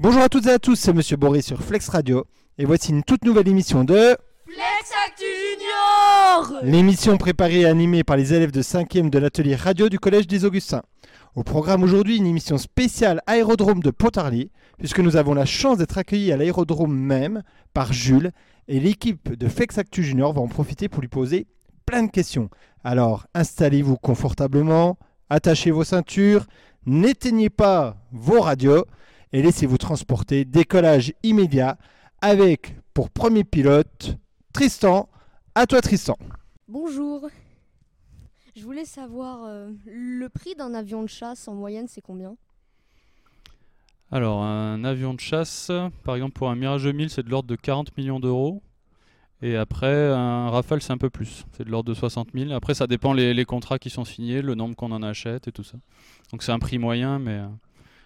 Bonjour à toutes et à tous, c'est Monsieur Boris sur Flex Radio et voici une toute nouvelle émission de Flex Actu Junior l'émission préparée et animée par les élèves de 5e de l'atelier radio du Collège des Augustins. Au programme aujourd'hui, une émission spéciale aérodrome de Pontarlier puisque nous avons la chance d'être accueillis à l'aérodrome même par Jules et l'équipe de Flex Actu Junior va en profiter pour lui poser plein de questions. Alors installez-vous confortablement, attachez vos ceintures, n'éteignez pas vos radios et laissez-vous transporter. Décollage immédiat avec pour premier pilote Tristan. À toi Tristan. Bonjour. Je voulais savoir euh, le prix d'un avion de chasse en moyenne, c'est combien? Alors, un avion de chasse, par exemple pour un Mirage 2000, c'est de l'ordre de 40 millions d'euros. Et après, un Rafale, c'est un peu plus. C'est de l'ordre de 60 000. Après, ça dépend les, les contrats qui sont signés, le nombre qu'on en achète et tout ça. Donc c'est un prix moyen, mais euh,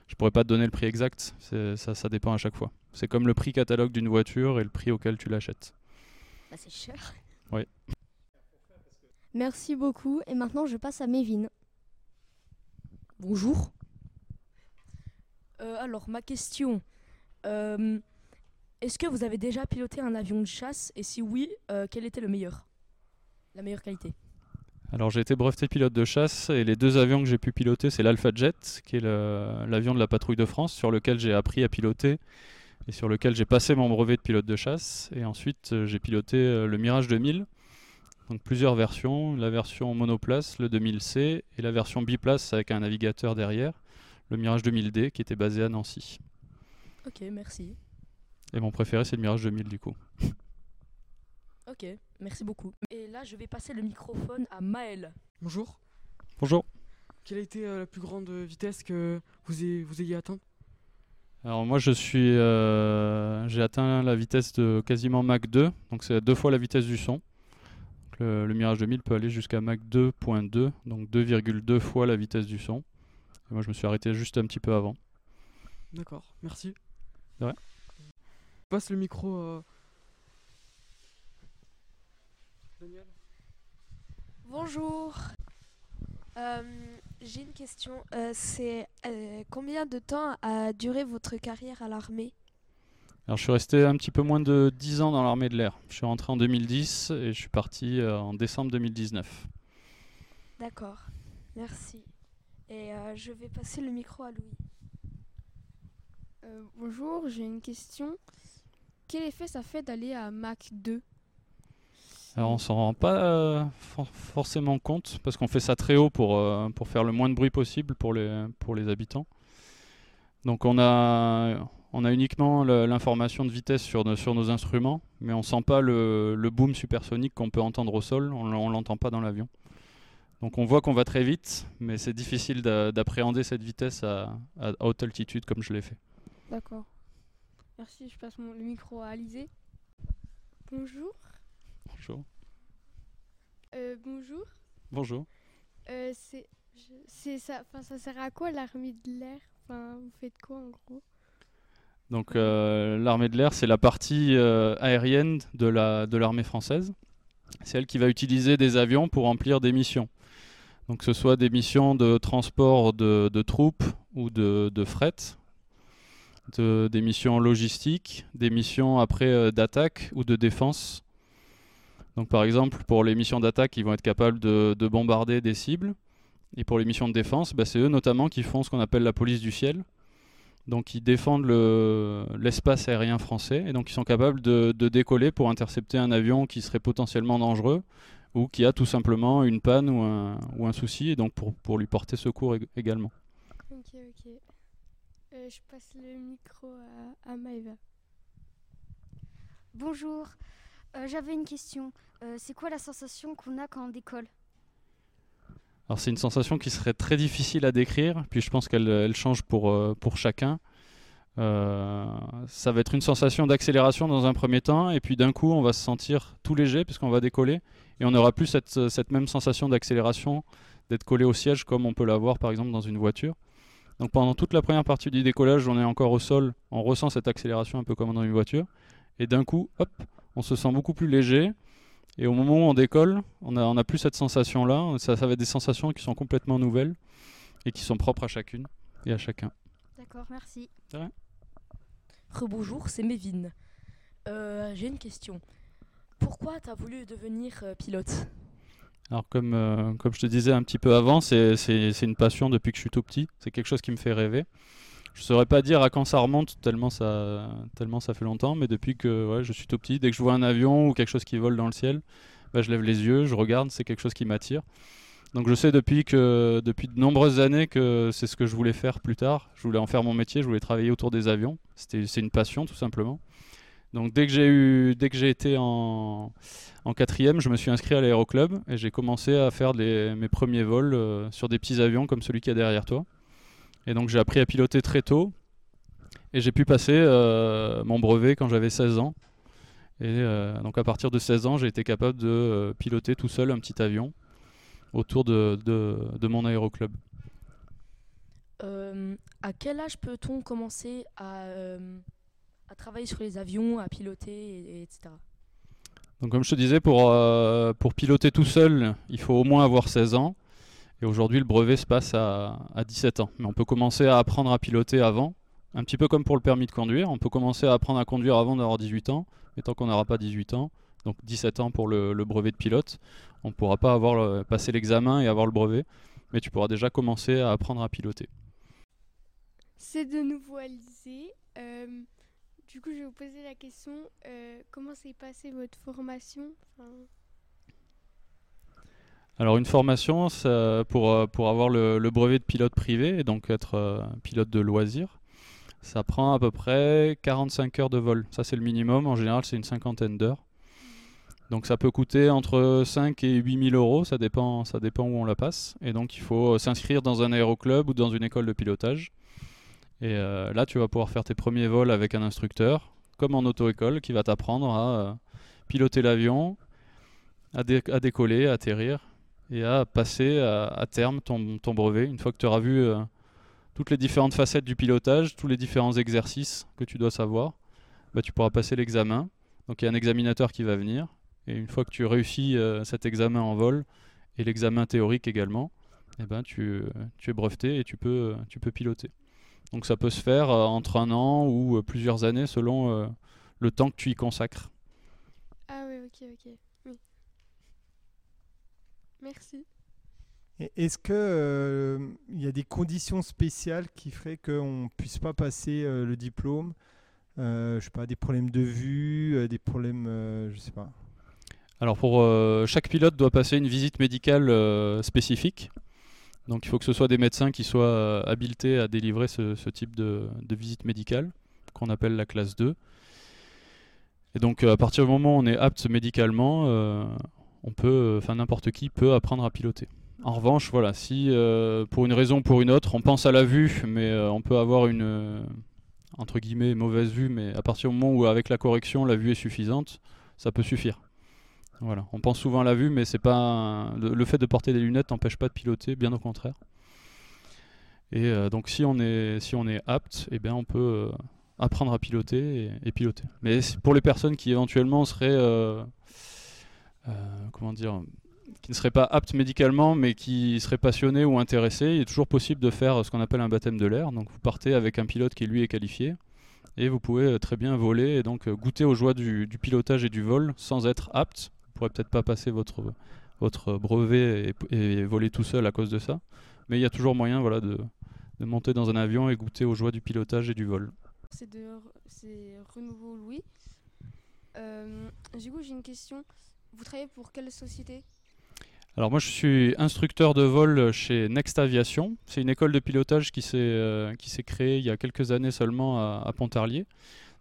je pourrais pas te donner le prix exact. Ça dépend à chaque fois. C'est comme le prix catalogue d'une voiture et le prix auquel tu l'achètes. Bah c'est cher. Oui. Merci beaucoup. Et maintenant, je passe à Mévin. Bonjour. Euh, alors, ma question. euh, Est-ce que vous avez déjà piloté un avion de chasse? Et si oui, euh, quel était le meilleur? La meilleure qualité? Alors j'ai été breveté pilote de chasse et les deux avions que j'ai pu piloter, c'est l'Alpha Jet, qui est l'avion de la patrouille de France, sur lequel j'ai appris à piloter et sur lequel j'ai passé mon brevet de pilote de chasse. Et ensuite euh, j'ai piloté euh, le Mirage 2000, donc plusieurs versions, la version monoplace, le 2000C, et la version biplace avec un navigateur derrière, le Mirage 2000D, qui était basé à Nancy. Ok, merci. Et mon préféré c'est le Mirage 2000 du coup. Ok, merci beaucoup. Et là, je vais passer le microphone à Maël. Bonjour. Bonjour. Quelle a été euh, la plus grande vitesse que vous, ayez, vous ayez atteinte? Alors moi je suis, euh, j'ai atteint la vitesse de quasiment Mach 2, donc c'est deux fois la vitesse du son. Donc Le, le Mirage 2000 peut aller jusqu'à Mach 2.2, donc 2,2 fois la vitesse du son. Et moi je me suis arrêté juste un petit peu avant. D'accord, merci. De rien. Je passe le micro à... Daniel Bonjour. Euh, J'ai une question. Euh, C'est euh, combien de temps a duré votre carrière à l'armée? Alors je suis resté un petit peu moins de 10 ans dans l'armée de l'air. Je suis rentré en 2010 et je suis parti en décembre 2019. D'accord. Merci. Et euh, je vais passer le micro à Louis. Euh, bonjour, j'ai une question. Quel effet ça fait d'aller à Mach 2 Alors on s'en rend pas euh, for- forcément compte parce qu'on fait ça très haut pour, euh, pour faire le moins de bruit possible pour les, pour les habitants. Donc on a, on a uniquement l'information de vitesse sur, nos- instruments, mais on sent pas le, le boom supersonique qu'on peut entendre au sol, on, on l'entend pas dans l'avion. Donc on voit qu'on va très vite, mais c'est difficile d'a- d'appréhender cette vitesse à, à haute altitude comme je l'ai fait. D'accord. Merci, je passe mon, le micro à Alizé. Bonjour. Bonjour. Euh, bonjour. Bonjour. Euh, c'est, ça, enfin, ça sert à quoi l'armée de l'air? Enfin, vous faites quoi en gros? Donc euh, l'armée de l'air, c'est la partie aérienne de la de l'armée française. C'est elle qui va utiliser des avions pour remplir des missions. Donc que ce soit des missions de transport de, de troupes ou de, de fret, de- des missions logistiques, des missions après euh, d'attaque ou de défense. Donc par exemple pour les missions d'attaque, ils vont être capables de, de bombarder des cibles. Et pour les missions de défense, bah, c'est eux notamment qui font ce qu'on appelle la police du ciel. Donc ils défendent le- l'espace aérien français et donc ils sont capables de, décoller pour intercepter un avion qui serait potentiellement dangereux ou qui a tout simplement une panne ou un, ou un souci et donc pour, lui porter secours ég- également. Ok, ok. Euh, je passe le micro à, à Maëva. Bonjour, Euh, j'avais une question. Euh, c'est quoi la sensation qu'on a quand on décolle? Alors c'est une sensation qui serait très difficile à décrire, puis je pense qu'elle elle change pour, euh, pour chacun. Euh, ça va être une sensation d'accélération dans un premier temps, et puis d'un coup on va se sentir tout léger puisqu'on va décoller, et on n'aura plus cette, cette même sensation d'accélération, d'être collé au siège comme on peut l'avoir par exemple dans une voiture. Donc pendant toute la première partie du décollage, on est encore au sol, on ressent cette accélération un peu comme dans une voiture, et d'un coup, hop, on se sent beaucoup plus léger, et au moment où on décolle, on n'a on a plus cette sensation-là. Ça, ça va être des sensations qui sont complètement nouvelles et qui sont propres à chacune et à chacun. D'accord, merci. Rien. Rebonjour, c'est Mévin. Euh, J'ai une question. Pourquoi tu as voulu devenir euh, pilote? Alors comme, euh, comme je te disais un petit peu avant, c'est c'est- c'est une passion depuis que je suis tout petit. C'est quelque chose qui me fait rêver. Je saurais pas dire à quand ça remonte, tellement ça, tellement ça fait longtemps, mais depuis que je suis tout petit, dès que je vois un avion ou quelque chose qui vole dans le ciel, bah, je lève les yeux, je regarde, c'est quelque chose qui m'attire. Donc je sais depuis, que, depuis de nombreuses années que c'est ce que je voulais faire plus tard. Je voulais en faire mon métier, je voulais travailler autour des avions. C'est une passion tout simplement. Donc dès que j'ai été en, quatrième, je me suis inscrit à l'aéroclub et j'ai commencé à faire mes premiers vols euh, sur des petits avions comme celui qui est derrière toi. Et donc j'ai appris à piloter très tôt et j'ai pu passer euh, mon brevet quand j'avais 16 ans. Et euh, donc à partir de 16 ans, j'ai été capable de euh, piloter tout seul un petit avion autour de, de- de mon aéroclub. Euh, À quel âge peut-on commencer à, à travailler sur les avions, à piloter, et- et etc. Donc comme je te disais, pour, pour piloter tout seul, il faut au moins avoir 16 ans. Et aujourd'hui, le brevet se passe à, à 17 ans. Mais on peut commencer à apprendre à piloter avant, un petit peu comme pour le permis de conduire. On peut commencer à apprendre à conduire avant d'avoir 18 ans. Mais tant qu'on n'aura pas 18 ans, donc 17 ans pour le, brevet de pilote, on ne pourra pas avoir passer l'examen et avoir le brevet. Mais tu pourras déjà commencer à apprendre à piloter. C'est de nouveau Alizé. Euh, du coup, je vais vous poser la question euh, comment s'est passée votre formation? Alors une formation euh, pour avoir le, brevet de pilote privé et donc être euh, pilote de loisir, ça prend à peu près 45 heures de vol. Ça c'est le minimum, en général c'est une cinquantaine d'heures. Donc ça peut coûter entre 5 et 8 000 euros, ça dépend, ça dépend où on la passe. Et donc il faut euh, s'inscrire dans un aéroclub ou dans une école de pilotage. Et là tu vas pouvoir faire tes premiers vols avec un instructeur, comme en auto-école, qui va t'apprendre à piloter l'avion, à décoller, à atterrir et à passer à, terme ton, brevet une fois que tu auras vu euh, toutes les différentes facettes du pilotage, tous les différents exercices que tu dois savoir, bah, tu pourras passer l'examen. Donc il y a un examinateur qui va venir et une fois que tu réussis euh, cet examen en vol et l'examen théorique également, eh ben, tu, es breveté et tu peux, piloter. Donc ça peut se faire euh, entre un an ou plusieurs années selon le temps que tu y consacres. Ah oui, ok, ok. Merci. Est-ce que euh, il y a des conditions spéciales qui feraient qu'on ne puisse pas passer euh, le diplôme Euh, Je sais pas, des problèmes de vue, euh, des problèmes, euh, je sais pas. Alors pour euh, chaque pilote doit passer une visite médicale euh, spécifique. Donc il faut que ce soit des médecins qui soient euh, habilités à délivrer ce, ce type de, de visite médicale qu'on appelle la classe 2. Et donc euh, à partir du moment où on est apte médicalement, euh, on peut, enfin n'importe qui peut apprendre à piloter. En revanche, voilà, si euh, pour une raison ou pour une autre, on pense à la vue, mais euh, on peut avoir une euh, entre guillemets mauvaise vue, mais à partir du moment où avec la correction la vue est suffisante, ça peut suffire. Voilà, on pense souvent à la vue, mais c'est pas le, fait de porter des lunettes n'empêche pas de piloter, bien au contraire. Et euh, donc si on est si on est apte, eh bien on peut euh, apprendre à piloter et, piloter. Mais pour les personnes qui éventuellement seraient euh, euh, comment dire qui ne seraient pas aptes médicalement mais qui seraient passionnés ou intéressés, il est toujours possible de faire ce qu'on appelle un baptême de l'air. Donc vous partez avec un pilote qui lui est qualifié et vous pouvez euh, très bien voler et donc euh, goûter aux joies du, pilotage et du vol sans être apte. Vous pourrez peut-être pas passer votre, votre brevet et, voler tout seul à cause de ça, mais il y a toujours moyen voilà, de, de monter dans un avion et goûter aux joies du pilotage et du vol. C'est Renouveau Louis. Euh, j'ai une question. Vous travaillez pour quelle société? Alors moi je suis instructeur de vol chez Next Aviation. C'est une école de pilotage qui s'est euh, créée il y a quelques années seulement à, à Pontarlier.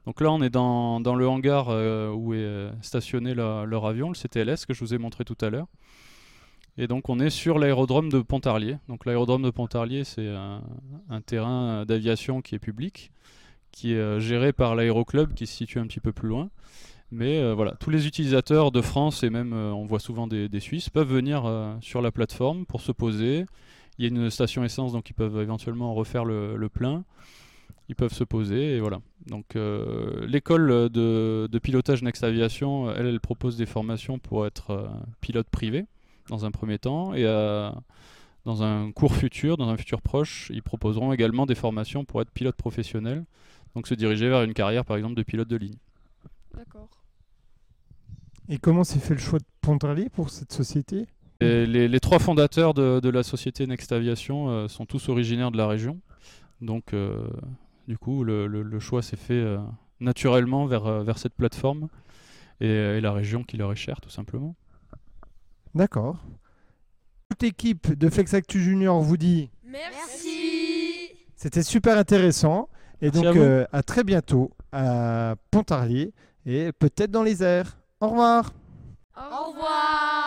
Donc là on est dans, dans le hangar euh, où est euh, stationné leur avion, le CTLS que je vous ai montré tout à l'heure. Et donc on est sur l'aérodrome de Pontarlier. Donc l'aérodrome de Pontarlier c'est un, un terrain d'aviation qui est public, qui est euh, géré par l'aéroclub qui se situe un petit peu plus loin. Mais euh, voilà, tous les utilisateurs de France et même euh, on voit souvent des, Suisses peuvent venir euh, sur la plateforme pour se poser. Il y a une station essence donc ils peuvent éventuellement refaire le, le plein. Ils peuvent se poser et voilà. Donc l'école de, pilotage Next Aviation, elle, elle propose des formations pour être pilote privé dans un premier temps et dans un cours futur, dans un futur proche, ils proposeront également des formations pour être pilote professionnel. Donc se diriger vers une carrière par exemple de pilote de ligne. D'accord. Et comment s'est fait le choix de Pontarlier pour cette société? Et les, les trois fondateurs de, de la société Next Aviation euh, sont tous originaires de la région. Donc euh, du coup le, le- le choix s'est fait euh, naturellement vers, vers cette plateforme et, et la région qui leur est chère tout simplement. D'accord. Toute l'équipe de Flex Actu Junior vous dit Merci. c'était super intéressant. Et Merci donc euh, à très bientôt à Pontarlier et peut-être dans les airs. Au revoir Au revoir.